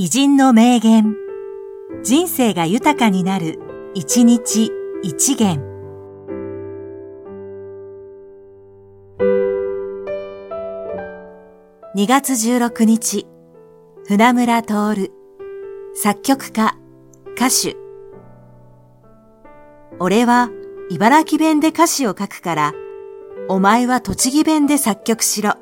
偉人の名言。人生が豊かになる、一日一元。2月16日、船村徹。作曲家、歌手。俺は茨城弁で歌詞を書くから、お前は栃木弁で作曲しろ。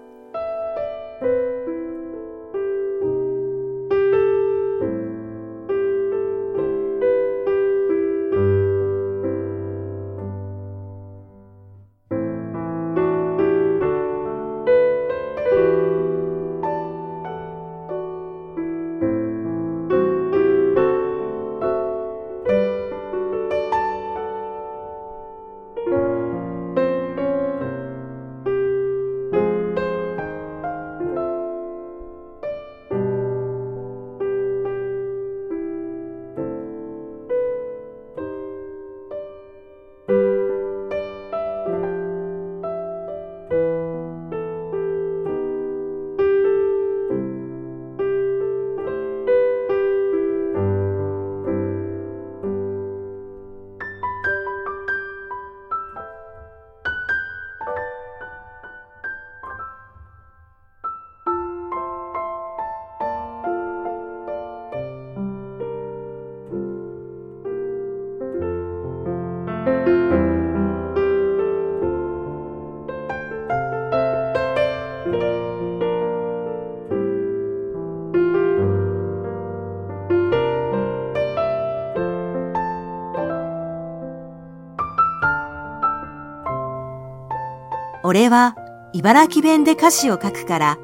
俺は茨城弁で歌詞を書くから、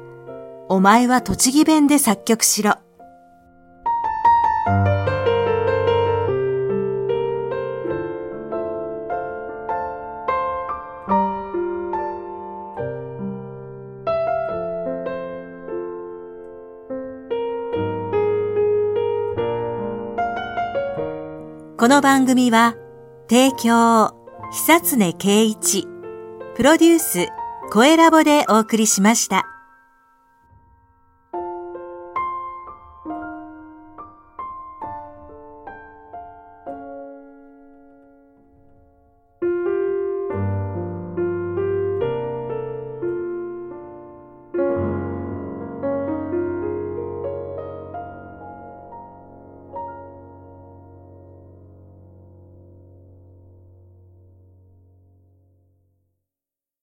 お前は栃木弁で作曲しろ。この番組は、提供、久常圭一、プロデュース、声ラボでお送りしました。